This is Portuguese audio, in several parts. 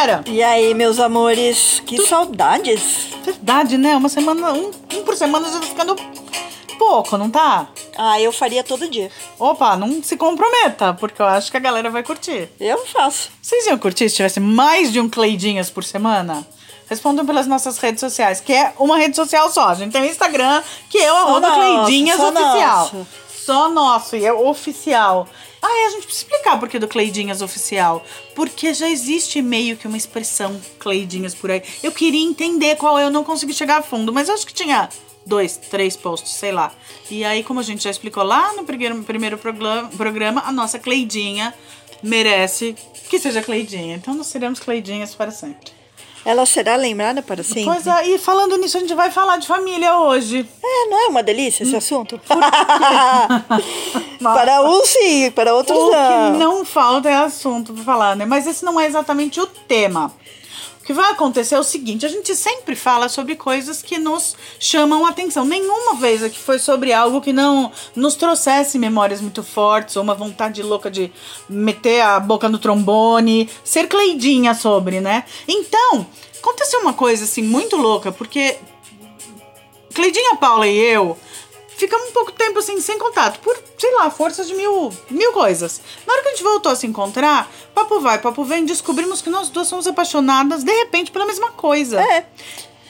galera? E aí, meus amores, que saudades. Verdade, né? Uma semana, um, um por semana já tá ficando pouco, não tá? Ah, eu faria todo dia. Opa, não se comprometa, porque eu acho que a galera vai curtir. Eu faço. Vocês iam curtir se tivesse mais de um Cleidinhas por semana? Respondam pelas nossas redes sociais, que é uma rede social só. A gente tem o Instagram, que é o arroba Cleidinhas só Oficial. nosso. Só nosso, e é oficial. Ah, e a gente precisa explicar por que do Cleidinhas Oficial. Porque já existe meio que uma expressão Cleidinhas por aí. Eu queria entender qual é, eu não consegui chegar a fundo, mas acho que tinha dois, três posts, sei lá. E aí, como a gente já explicou lá no primeiro, primeiro programa, a nossa Cleidinha merece que seja Cleidinha. Então nós seremos Cleidinhas para sempre. Ela será lembrada para sempre? Pois é, e falando nisso, a gente vai falar de família hoje. É, não é uma delícia esse assunto? para uns sim, para outros O não. que não falta é assunto pra falar, né? Mas esse não é exatamente o tema. Que vai acontecer é o seguinte: a gente sempre fala sobre coisas que nos chamam a atenção. Nenhuma vez aqui foi sobre algo que não nos trouxesse memórias muito fortes ou uma vontade louca de meter a boca no trombone, ser cleidinha sobre, né? Então, aconteceu uma coisa assim muito louca, porque Cleidinha, Paula e eu ficamos um pouco tempo assim sem contato, por, sei lá, forças de mil, mil coisas. Na hora que a gente voltou a se encontrar, papo vai, papo vem, descobrimos que nós duas somos apaixonadas de repente pela mesma coisa. É.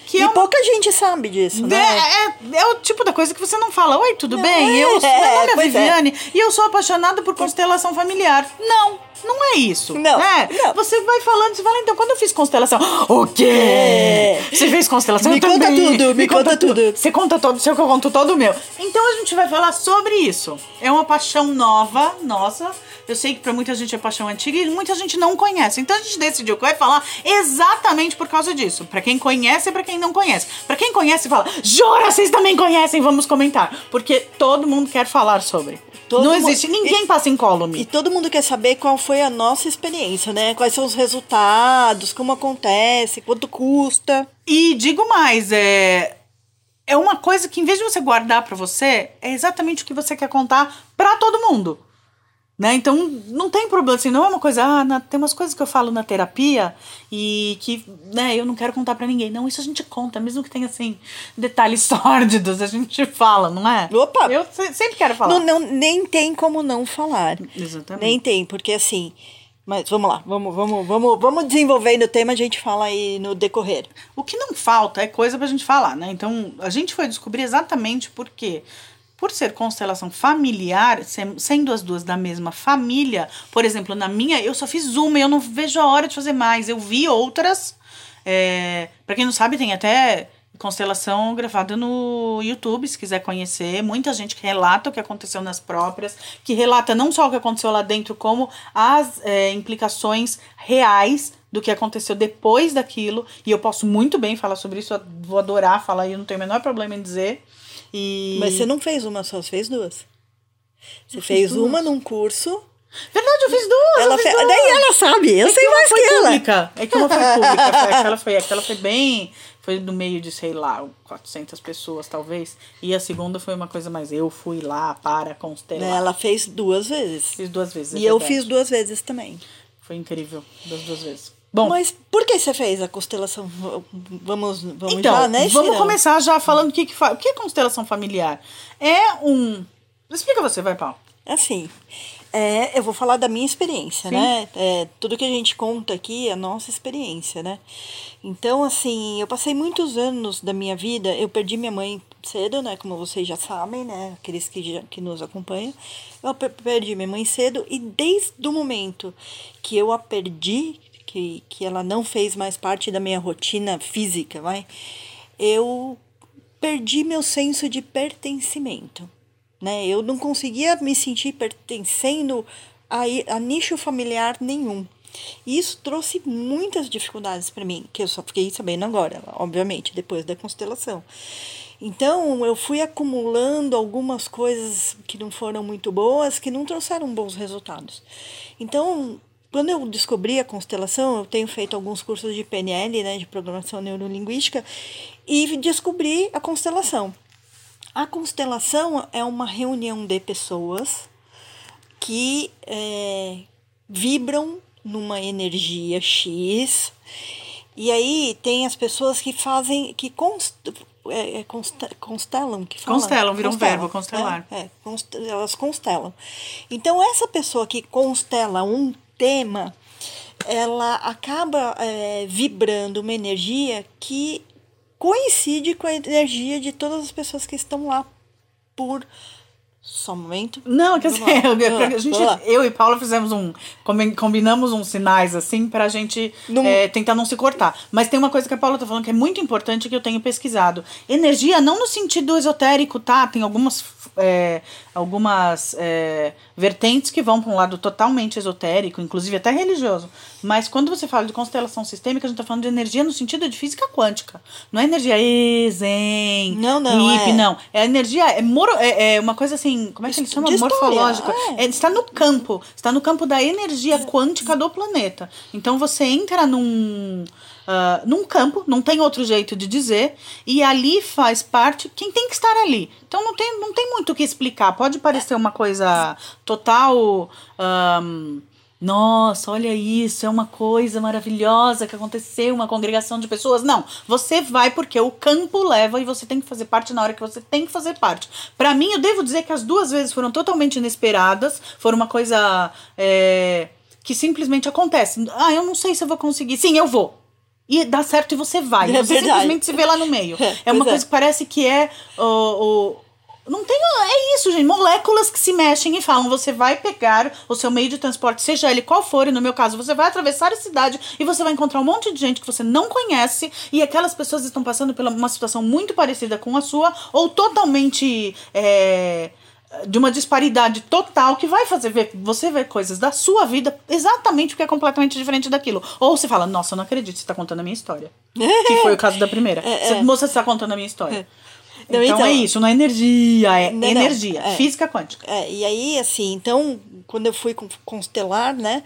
Que e é, um- pouca gente sabe disso, né? é, é, é o tipo da coisa que você não fala, oi, tudo Não, bem? é, Eu, meu nome é é. Viviane e eu sou apaixonada por constelação familiar. Não, não é isso. Não, né? não. Você vai falando, você fala, então, quando eu fiz constelação, o quê? É. Você fez constelação? Me Eu conta também. tudo, me conta tudo. Você conta todo, seu que eu conto todo o meu. Então a gente vai falar sobre isso. É uma paixão nova, nossa. Eu sei que pra muita gente é paixão antiga e muita gente não conhece. Então a gente decidiu que vai falar exatamente por causa disso. Pra quem conhece e pra quem não conhece. Pra quem conhece, fala, jura, vocês também conhecem, vamos comentar. Porque todo mundo quer falar sobre. Todo não existe, ninguém passa incólume. E todo mundo quer saber qual foi a nossa experiência, né? Quais são os resultados, como acontece, quanto custa. E digo mais, é é uma coisa que em vez de você guardar pra você, é exatamente o que você quer contar pra todo mundo. Né? Então, não tem problema, assim, não é uma coisa, ah, na- tem umas coisas que eu falo na terapia e que, né, eu não quero contar pra ninguém. Não, isso a gente conta, mesmo que tenha, assim, detalhes sórdidos, a gente fala, não é? Opa! Eu se- sempre quero falar. Não, não, nem tem como não falar. Exatamente. Nem tem, porque assim. Mas vamos lá, vamos, vamos, vamos, vamos desenvolvendo o tema, a gente fala aí no decorrer. O que não falta é coisa pra gente falar, né? Então, a gente foi descobrir exatamente por quê. Por ser constelação familiar, sendo as duas da mesma família, por exemplo, na minha, eu só fiz uma eu não vejo a hora de fazer mais. Eu vi outras. É, para quem não sabe, tem até constelação gravada no YouTube, se quiser conhecer. Muita gente que relata o que aconteceu nas próprias, que relata não só o que aconteceu lá dentro, como as é, implicações reais do que aconteceu depois daquilo. E eu posso muito bem falar sobre isso, vou adorar falar e não tenho o menor problema em dizer. E... Mas você não fez uma só, você fez duas. Você Eu fez duas. uma num curso. Verdade, eu fiz duas! Ela eu fiz duas. Daí ela sabe, eu É sei uma mais que ela. pública. É que uma foi pública. Aquela, foi, aquela foi bem. Foi no meio de, sei lá, 400 pessoas, talvez. E a segunda foi uma coisa mais. Eu fui lá para constelar. Ela fez duas vezes. Fiz duas vezes. é E eu verdade. fiz duas vezes também. Foi incrível, das duas vezes. Bom, Mas por que você fez a constelação? Vamos, vamos então, já, né? vamos começar já falando o que, que, o que é constelação familiar. É um. Explica você, vai, Paulo. Assim, é, eu vou falar da minha experiência, Sim. né? É, tudo que a gente conta aqui é a nossa experiência, né? Então, assim, eu passei muitos anos da minha vida, eu perdi minha mãe cedo, né? Como vocês já sabem, né? Aqueles que, já, que nos acompanham. Eu per- perdi minha mãe cedo e desde o momento que eu a perdi, que, que ela não fez mais parte da minha rotina física, vai, eu perdi meu senso de pertencimento né? Eu não conseguia me sentir pertencendo a, a nicho familiar nenhum. E isso trouxe muitas dificuldades para mim, que eu só fiquei sabendo agora, obviamente, depois da constelação. Então, eu fui acumulando algumas coisas que não foram muito boas, que não trouxeram bons resultados. Então, quando eu descobri a constelação, eu tenho feito alguns cursos de PNL, né, de programação neurolinguística, e descobri a constelação. A constelação é uma reunião de pessoas que é, vibram numa energia X. E aí tem as pessoas que fazem, que const, é, é, constelam, que? Constelam, vira um verbo, constelar. É, é const, elas constelam. Então, essa pessoa que constela um tema, ela acaba é, vibrando uma energia que coincide com a energia de todas as pessoas que estão lá por só um momento. Não, quer dizer, eu, a gente, eu e Paula fizemos um. Combinamos uns sinais assim pra gente não... é, tentar não se cortar. Mas tem uma coisa que a Paula tá falando que é muito importante que eu tenho pesquisado. Energia, não no sentido esotérico, tá? Tem algumas, é, algumas é, vertentes que vão para um lado totalmente esotérico, inclusive até religioso. Mas quando você fala de constelação sistêmica, a gente está falando de energia no sentido de física quântica. Não é energia zen, não, não, hippie, é. não. É energia, é, moro, é, é, uma coisa assim, como é que ele chama? Morfológica. É. está no campo, está no campo da energia quântica do planeta. Então você entra num... Uh, num campo, não tem outro jeito de dizer, e ali faz parte quem tem que estar ali. Então não tem, não tem muito o que explicar. Pode parecer uma coisa total. Um, nossa, olha isso, é uma coisa maravilhosa que aconteceu, uma congregação de pessoas. Não, você vai porque o campo leva e você tem que fazer parte na hora que você tem que fazer parte. Para mim, eu devo dizer que as duas vezes foram totalmente inesperadas, foram uma coisa é, que simplesmente acontece. Ah, eu não sei se eu vou conseguir. Sim, eu vou. E dá certo e você vai. É você verdade. simplesmente se vê lá no meio. É, é uma coisa é. que parece que é o, o não tem. É isso, gente. Moléculas que se mexem e falam: você vai pegar o seu meio de transporte, seja ele qual for, e no meu caso, você vai atravessar a cidade e você vai encontrar um monte de gente que você não conhece e aquelas pessoas estão passando por uma situação muito parecida com a sua ou totalmente. É, de uma disparidade total que vai fazer ver, você ver coisas da sua vida exatamente porque é completamente diferente daquilo. Ou você fala, nossa, eu não acredito, você está contando a minha história. que foi o caso da primeira. É, é. Moça, você está contando a minha história. É. Não, então, então, é isso, não é energia, é não, energia, não, é, física quântica. É, e aí, assim, então, quando eu fui constelar, né,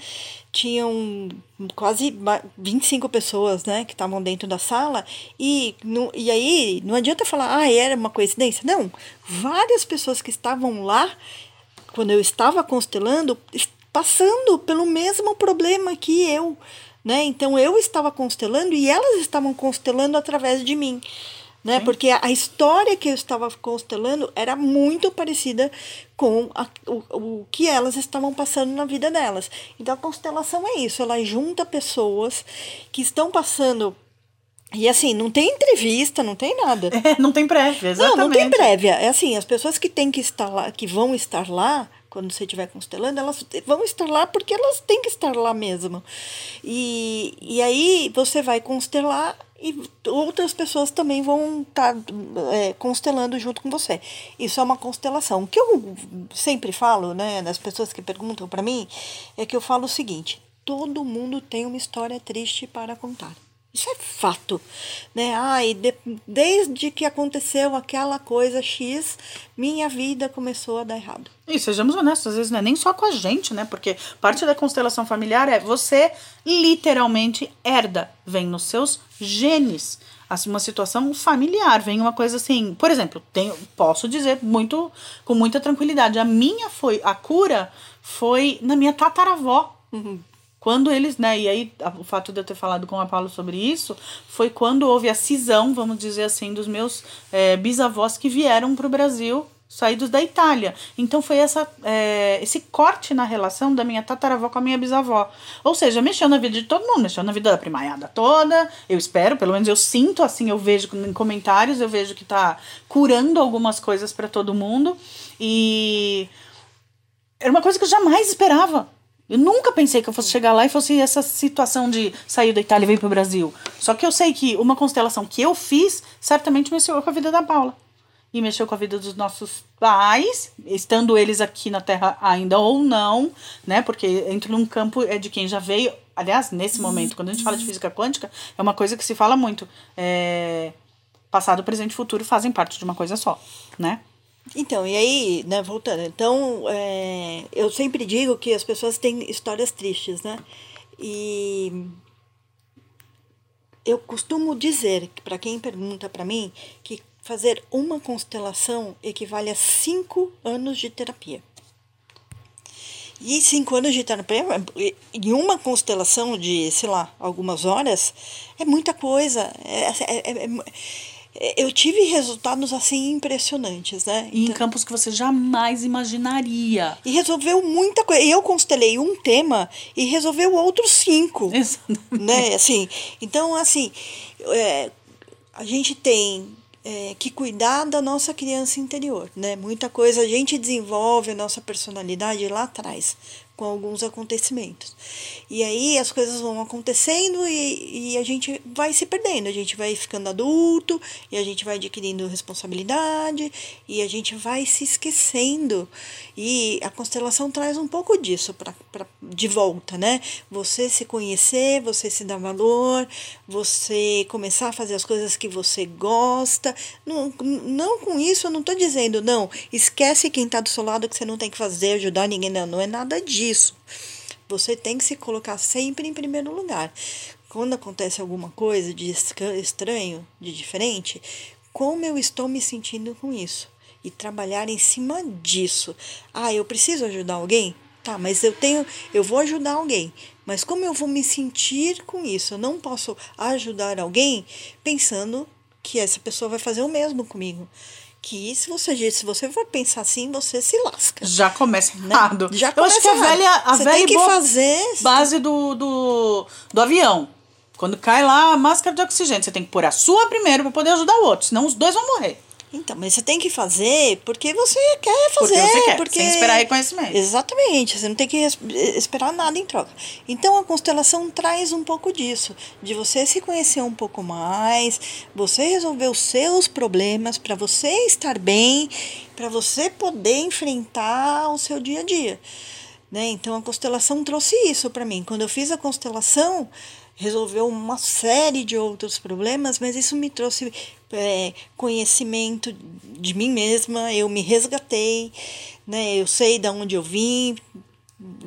tinham quase 25 pessoas, né, que estavam dentro da sala, e, no, e aí, não adianta falar, ah, era uma coincidência. Não, várias pessoas que estavam lá, quando eu estava constelando, passando pelo mesmo problema que eu, né, então eu estava constelando e elas estavam constelando através de mim né? Sim. Porque a história que eu estava constelando era muito parecida com a, o, o que elas estavam passando na vida delas. Então a constelação é isso, ela junta pessoas que estão passando e assim, não tem entrevista, não tem nada. É, não tem prévia, exatamente. Não, não tem prévia. É assim, as pessoas que têm que estar lá, que vão estar lá, quando você estiver constelando, elas vão estar lá porque elas têm que estar lá mesmo. E, e aí você vai constelar e outras pessoas também vão estar tá, é, constelando junto com você. Isso é uma constelação. O que eu sempre falo, né, das pessoas que perguntam para mim, é que eu falo o seguinte: todo mundo tem uma história triste para contar. Isso é fato, né? E de, desde que aconteceu aquela coisa X, minha vida começou a dar errado. E sejamos honestos, às vezes não é nem só com a gente, né? Porque parte da constelação familiar é você literalmente herda, vem nos seus genes. Assim, uma situação familiar, vem uma coisa assim. Por exemplo, tenho, posso dizer muito com muita tranquilidade. A minha foi, a cura foi na minha tataravó. Uhum. Quando eles, né, e aí o fato de eu ter falado com a Paulo sobre isso foi quando houve a cisão, vamos dizer assim, dos meus é, bisavós que vieram para o Brasil saídos da Itália. Então foi essa, é, esse corte na relação da minha tataravó com a minha bisavó. Ou seja, mexeu na vida de todo mundo, mexeu na vida da primaiada toda. Eu espero, pelo menos eu sinto assim, eu vejo em comentários, eu vejo que tá curando algumas coisas para todo mundo. E era uma coisa que eu jamais esperava. Eu nunca pensei que eu fosse chegar lá e fosse essa situação de sair da Itália e vir para o Brasil. Só que eu sei que uma constelação que eu fiz certamente mexeu com a vida da Paula. E mexeu com a vida dos nossos pais, estando eles aqui na Terra ainda ou não, né? Porque entra num campo é de quem já veio. Aliás, nesse momento, quando a gente fala de física quântica, é uma coisa que se fala muito. É, passado, presente e futuro fazem parte de uma coisa só, né? Então, e aí, né, voltando, então, é, eu sempre digo que as pessoas têm histórias tristes, né? E eu costumo dizer, para quem pergunta para mim, que fazer uma constelação equivale a cinco anos de terapia. E cinco anos de terapia, em uma constelação de, sei lá, algumas horas, é muita coisa. É, é, é, é, eu tive resultados assim impressionantes, né? E em então, campos que você jamais imaginaria. E resolveu muita coisa. Eu constelei um tema e resolveu outros cinco. Exatamente. Né? Assim, então, assim, é, a gente tem é, que cuidar da nossa criança interior, né? Muita coisa a gente desenvolve a nossa personalidade lá atrás com alguns acontecimentos. E aí as coisas vão acontecendo e, e a gente vai se perdendo, a gente vai ficando adulto e a gente vai adquirindo responsabilidade e a gente vai se esquecendo. E a constelação traz um pouco disso pra, pra, de volta, né? Você se conhecer, você se dar valor, você começar a fazer as coisas que você gosta. Não, não com isso eu não estou dizendo, não, esquece quem está do seu lado que você não tem que fazer, ajudar ninguém, não, não é nada disso disso. Você tem que se colocar sempre em primeiro lugar. Quando acontece alguma coisa de estranho, de diferente, como eu estou me sentindo com isso? E trabalhar em cima disso. Ah, eu preciso ajudar alguém? Tá, mas eu tenho, eu vou ajudar alguém. Mas como eu vou me sentir com isso? Eu não posso ajudar alguém pensando que essa pessoa vai fazer o mesmo comigo que se você se você for pensar assim, você se lasca. Já começa né? errado. Já começa Eu acho que a velha, a você velha tem que fazer base do, do, do avião. Quando cai lá a máscara de oxigênio, você tem que pôr a sua primeiro para poder ajudar o outro, senão os dois vão morrer. Então, mas você tem que fazer porque você quer fazer. Porque você quer, porque... sem esperar reconhecimento. Exatamente, você não tem que esperar nada em troca. Então, a constelação traz um pouco disso, de você se conhecer um pouco mais, você resolver os seus problemas, para você estar bem, para você poder enfrentar o seu dia a dia. Né? Então, a constelação trouxe isso para mim. Quando eu fiz a constelação, resolveu uma série de outros problemas, mas isso me trouxe é, conhecimento de mim mesma, eu me resgatei, né? eu sei de onde eu vim,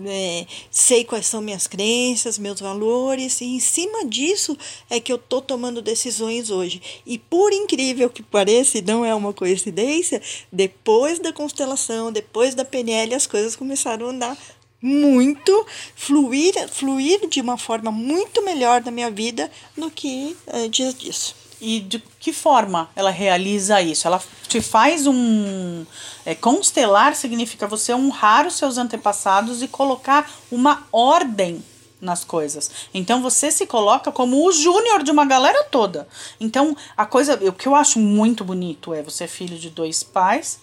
é, sei quais são minhas crenças, meus valores, e em cima disso é que eu estou tomando decisões hoje. E por incrível que pareça, e não é uma coincidência, depois da constelação, depois da PNL, as coisas começaram a andar muito, fluir, fluir de uma forma muito melhor na minha vida do que antes disso. E de que forma ela realiza isso? Ela te faz um. É, constelar significa você honrar os seus antepassados e colocar uma ordem nas coisas. Então você se coloca como o júnior de uma galera toda. Então a coisa, o que eu acho muito bonito é você é filho de dois pais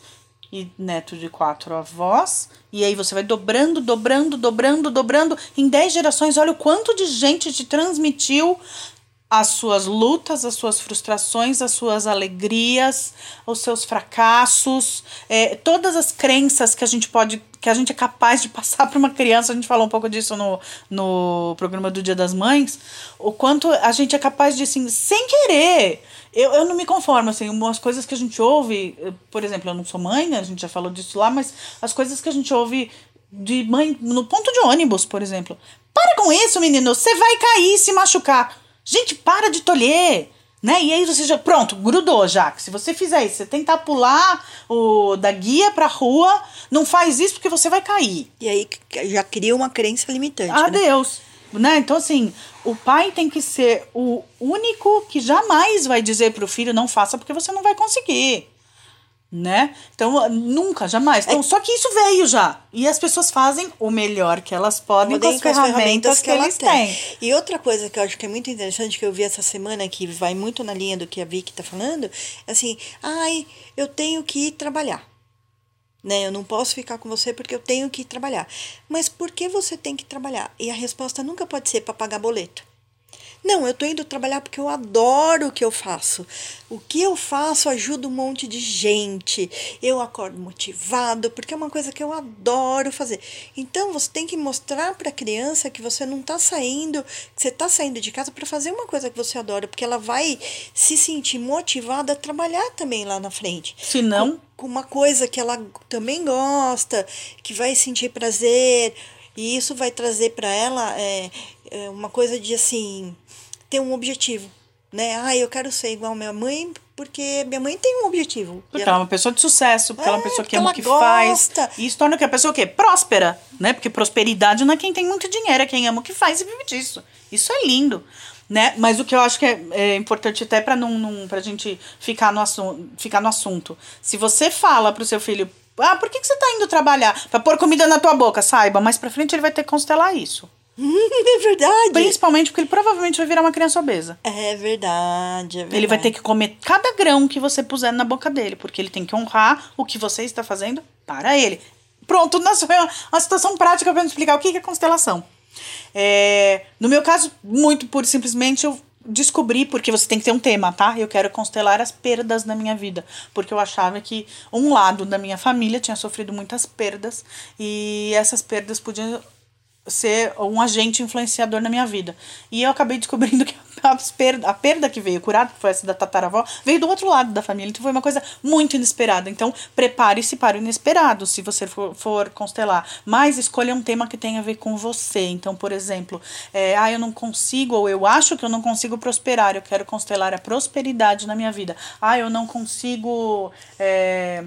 e neto de quatro avós. E aí você vai dobrando, dobrando, dobrando, dobrando. Em dez gerações, olha o quanto de gente te transmitiu as suas lutas, as suas frustrações, as suas alegrias, os seus fracassos, é, todas as crenças que a gente pode, que a gente é capaz de passar para uma criança. A gente falou um pouco disso no, no programa do Dia das Mães. O quanto a gente é capaz de, assim, sem querer, eu, eu não me conformo, assim, umas coisas que a gente ouve, por exemplo, eu não sou mãe, a gente já falou disso lá, mas as coisas que a gente ouve de mãe no ponto de ônibus, por exemplo. Para com isso, menino, você vai cair e se machucar. Gente, para de tolher. Né? E aí você já, pronto, grudou já. Se você fizer isso, você tentar pular o da guia pra rua, não faz isso porque você vai cair. E aí já cria uma crença limitante. Adeus. Né? né? Então, assim, o pai tem que ser o único que jamais vai dizer pro filho não faça porque você não vai conseguir. Né? Então, nunca, jamais. Então, é. só que isso veio já. E as pessoas fazem o melhor que elas podem com as, com as ferramentas, ferramentas, que, que eles têm. têm. E outra coisa que eu acho que é muito interessante, que eu vi essa semana, que vai muito na linha do que a Vicky tá falando, é assim, ai, eu tenho que ir trabalhar né? Eu não posso ficar com você porque eu tenho que trabalhar. Mas por que você tem que trabalhar? E a resposta nunca pode ser para pagar boleto. Não, eu estou indo trabalhar porque eu adoro o que eu faço. O que eu faço ajuda um monte de gente. Eu acordo motivado porque é uma coisa que eu adoro fazer. Então você tem que mostrar para a criança que você não está saindo, que você está saindo de casa para fazer uma coisa que você adora, porque ela vai se sentir motivada a trabalhar também lá na frente. Se não, com, uma coisa que ela também gosta, que vai sentir prazer. E isso vai trazer para ela é, é uma coisa de assim ter um objetivo. né? Ah, eu quero ser igual minha mãe porque minha mãe tem um objetivo. Porque ela é uma pessoa de sucesso, porque ela é uma É, pessoa que ama o ela que faz. gosta. E isso torna que a pessoa o quê? Próspera, né? Porque prosperidade não é quem tem muito dinheiro, é quem ama o que faz e vive disso. Isso é lindo. Né? Mas o que eu acho que é, é importante até para não, não pra gente ficar no, assunto, ficar no assunto. Se você fala pro seu filho, ah, por que, que você tá indo trabalhar? Pra pôr comida na tua boca, saiba, mais pra frente ele vai ter que constelar isso. é verdade. Principalmente porque ele provavelmente vai virar uma criança obesa. É verdade, é verdade. Ele vai ter que comer cada grão que você puser na boca dele, porque ele tem que honrar o que você está fazendo para ele. Pronto, nossa, foi uma, uma situação prática para me explicar o que que é constelação. É, no meu caso, muito por simplesmente eu descobri, porque você tem que ter um tema, tá? Eu quero constelar as perdas da minha vida. Porque eu achava que um lado da minha família tinha sofrido muitas perdas e essas perdas podiam ser um agente influenciador na minha vida. E eu acabei descobrindo que a perda, a perda que veio curada, que foi essa da tataravó, veio do outro lado da família. Então foi uma coisa muito inesperada. Então prepare-se para o inesperado se você for, for constelar. Mas escolha um tema que tenha a ver com você. Então, por exemplo, é, ah, eu não consigo, ou eu acho que eu não consigo prosperar, eu quero constelar a prosperidade na minha vida. Ah, eu não consigo. É,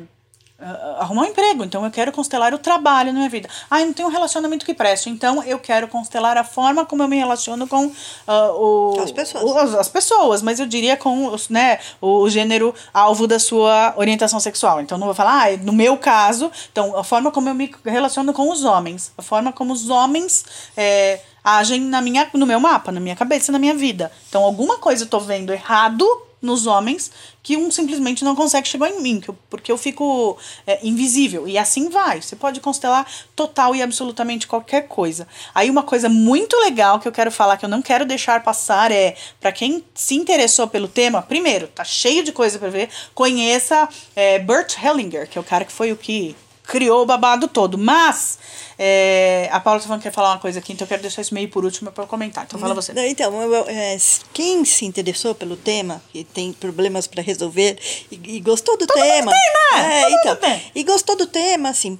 arrumar um emprego, então eu quero constelar o trabalho na minha vida. Ah, eu não tenho um relacionamento que preste, então eu quero constelar a forma como eu me relaciono com ah, o, As pessoas. o- as, as pessoas, mas eu diria com os, né, o gênero alvo da sua orientação sexual. Então não vou falar, ah, no meu caso, então a forma como eu me relaciono com os homens, a forma como os homens é, agem na minha, no meu mapa, na minha cabeça, na minha vida. Então alguma coisa eu tô vendo errado nos homens que um simplesmente não consegue chegar em mim, porque eu fico é, invisível. E assim vai. Você pode constelar total e absolutamente qualquer coisa. Aí uma coisa muito legal que eu quero falar, que eu não quero deixar passar, é para quem se interessou pelo tema, primeiro, tá cheio de coisa para ver, conheça é, Bert Hellinger, que é o cara que foi o que criou o babado todo. Mas é, a Paula tá falando que quer falar uma coisa aqui, então eu quero deixar isso meio por último para comentar. Então fala você. Então, eu- eu- é, quem se interessou pelo tema, que tem problemas para resolver e, e gostou do tema. tem, né? É, Todo então, e gostou do tema, assim,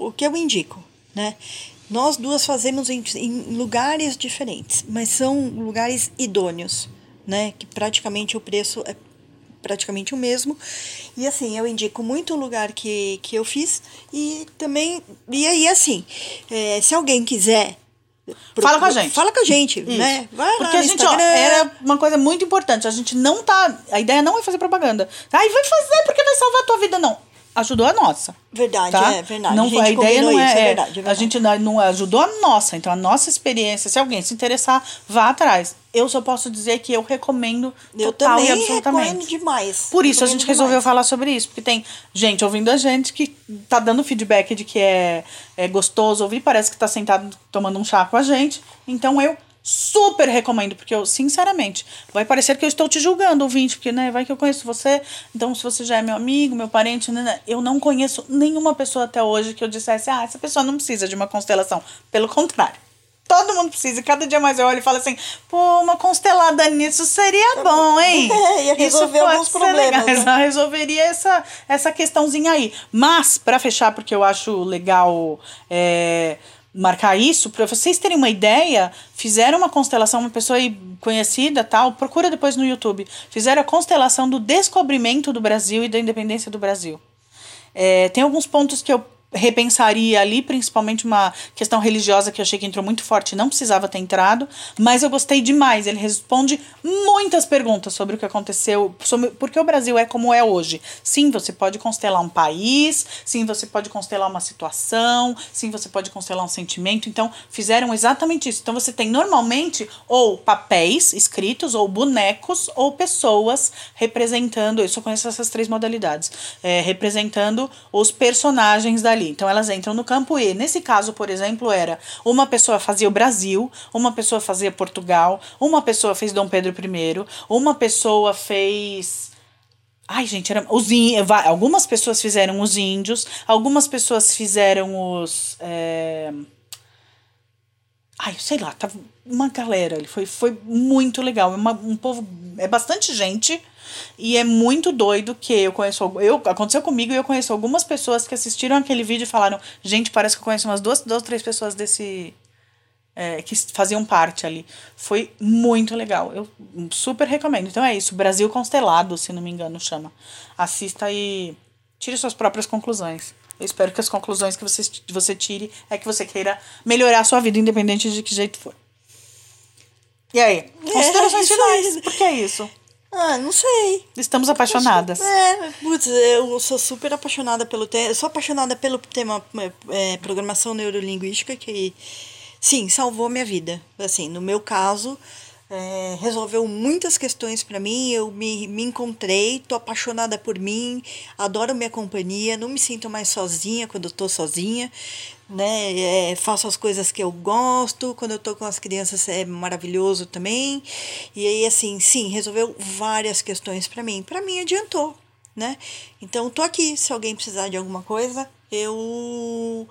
o que eu indico, né? Nós duas fazemos em, em lugares diferentes, mas são lugares idôneos, né? Que praticamente o preço é praticamente o mesmo. E assim, eu indico muito o lugar que, que eu fiz e também. E aí, assim, é, se alguém quiser. Fala com a gente. Fala com a gente, Isso. né? Vai Porque a gente, ó, Instagram. era uma coisa muito importante. A gente não tá. A ideia não é fazer propaganda. Ai, vai fazer porque vai salvar a tua vida, não. Ajudou a nossa. Verdade, Tá? é verdade. Não, a gente a ideia não é, isso, é é, verdade, é A verdade. gente não, não ajudou a nossa. Então, a nossa experiência, se alguém se interessar, vá atrás. Eu só posso dizer que eu recomendo eu total também e absolutamente. recomendo demais. Por isso a Recomendo gente resolveu demais. falar sobre isso, porque tem gente ouvindo a gente que tá dando feedback de que é, é gostoso ouvir, parece que tá sentado tomando um chá com a gente. Então eu super recomendo, porque eu, sinceramente, vai parecer que eu estou te julgando, ouvinte, porque, né, vai que eu conheço você, então se você já é meu amigo, meu parente, né, né, eu não conheço nenhuma pessoa até hoje que eu dissesse, ah, essa pessoa não precisa de uma constelação. Pelo contrário. Todo mundo precisa. E cada dia mais eu olho e falo assim, pô, uma constelada nisso seria bom, hein? É, ia resolver pode alguns problemas, legal. né? resolveria essa, essa questãozinha aí. Mas, para fechar, porque eu acho legal é, marcar isso, para vocês terem uma ideia, fizeram uma constelação, uma pessoa conhecida tal, procura depois no YouTube. Fizeram a constelação do descobrimento do Brasil e da independência do Brasil. É, tem alguns pontos que eu repensaria ali, principalmente uma questão religiosa que eu achei que entrou muito forte não precisava ter entrado, mas eu gostei demais. Ele responde muitas perguntas sobre o que aconteceu, sobre porque o Brasil é como é hoje. Sim, você pode constelar um país, sim, você pode constelar uma situação, sim, você pode constelar um sentimento. Então, fizeram exatamente isso. Então, você tem normalmente ou papéis escritos, ou bonecos, ou pessoas representando. Eu só conheço essas três modalidades. é, representando os personagens dali. Então elas entram no campo E. Nesse caso, por exemplo, era uma pessoa fazia o Brasil, uma pessoa fazia Portugal, uma pessoa fez Dom Pedro I, uma pessoa fez. Ai, gente, era, os va- algumas pessoas fizeram os índios, algumas pessoas fizeram os. é, Ai, sei lá, tava uma galera ali. Foi, foi muito legal. É uma, um povo. É bastante gente. E é muito doido que eu conheço. Eu, aconteceu comigo e eu conheço algumas pessoas que assistiram aquele vídeo e falaram: Gente, parece que eu conheço umas duas, duas três pessoas desse. é, que faziam parte ali. Foi muito legal. Eu super recomendo. Então é isso. Brasil Constelado, se não me engano, chama. Assista e tire suas próprias conclusões. Eu espero que as conclusões que você, você tire é que você queira melhorar a sua vida, independente de que jeito for. E aí? Considerações É, finais. Por que é isso? Ah, não sei. Estamos apaixonadas. É, putz, eu sou super apaixonada pelo tema. Eu sou apaixonada pelo tema é, programação neurolinguística, que sim, salvou minha vida. Assim, no meu caso, é, resolveu muitas questões para mim. Eu me, me encontrei, tô apaixonada por mim, adoro minha companhia, não me sinto mais sozinha quando eu tô sozinha. Né, é, faço as coisas que eu gosto, quando eu tô com as crianças é maravilhoso também. E aí, assim, sim, resolveu várias questões para mim. Para mim, adiantou, né? Então, tô aqui. Se alguém precisar de alguma coisa, eu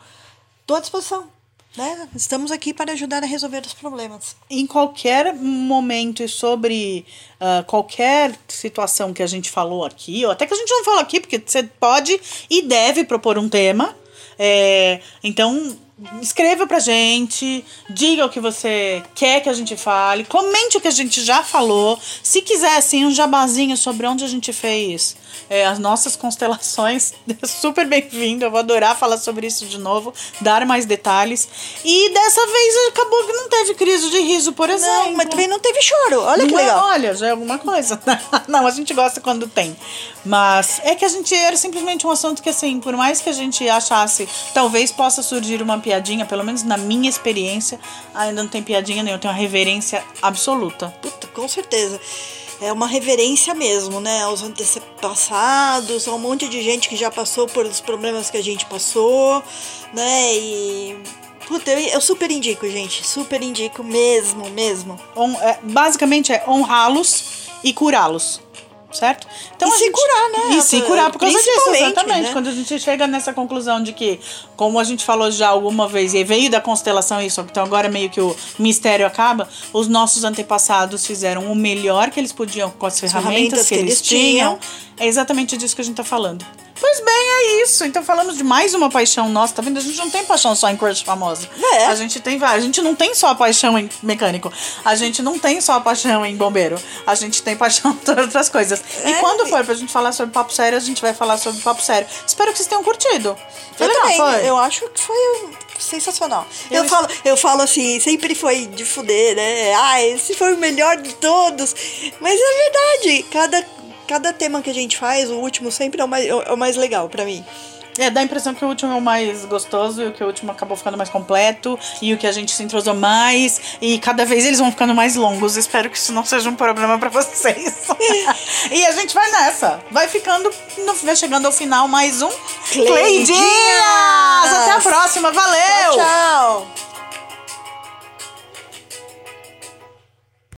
tô à disposição. Né? Estamos aqui para ajudar a resolver os problemas. Em qualquer momento e sobre uh, qualquer situação que a gente falou aqui, ou até que a gente não falou aqui, porque você pode e deve propor um tema. É, então, escreva pra gente, diga o que você quer que a gente fale, comente o que a gente já falou. Se quiser, assim, um jabazinho sobre onde a gente fez é, as nossas constelações, super bem-vindo. Eu vou adorar falar sobre isso de novo, dar mais detalhes. E dessa vez acabou que não teve crise de riso, por exemplo. Não, mas também não teve choro. Olha que Não é- legal. olha, já é alguma coisa. não, a gente gosta quando tem. Mas é que a gente era simplesmente um assunto que, assim, por mais que a gente achasse, talvez possa surgir uma piadinha, pelo menos na minha experiência, ainda não tem piadinha nenhuma, eu tenho uma reverência absoluta. Puta, com certeza. É uma reverência mesmo, né? Aos antepassados, a um monte de gente que já passou por os problemas que a gente passou, né? E. Puta, eu, eu super indico, gente. Super indico mesmo, mesmo. Hon- é, basicamente é honrá-los e curá-los. Certo? Então E se gente- curar, né? E se curar por causa disso, exatamente. né? Quando a gente chega nessa conclusão de que, como a gente falou já alguma vez, e veio da constelação isso, então agora meio que o mistério acaba, os nossos antepassados fizeram o melhor que eles podiam com as ferramentas, que, eles tinham. É exatamente disso que a gente tá falando. Pois bem, é isso. Então falamos de mais uma paixão nossa, tá vendo? A gente não tem paixão só em crush famosa. É. A gente tem várias. A gente não tem só paixão em mecânico. A gente não tem só paixão em bombeiro. A gente tem paixão em outras coisas. E É. quando for pra gente falar sobre papo sério, a gente vai falar sobre papo sério. Espero que vocês tenham curtido. Foi Eu legal, também. foi? Eu acho que foi sensacional. Eu Eu, falo, eu falo assim, sempre foi de fuder, né? Ah, esse foi o melhor de todos. Mas é verdade. Cada, cada tema que a gente faz, o último sempre é o mais, é o mais legal pra mim. É, dá a impressão que o último é o mais gostoso e que o último acabou ficando mais completo e o que a gente se entrosou mais e cada vez eles vão ficando mais longos. Espero que isso não seja um problema pra vocês. e a gente vai nessa. Vai ficando, vai chegando ao final mais um! Cleidinhas! Até a próxima, valeu! Tchau, tchau!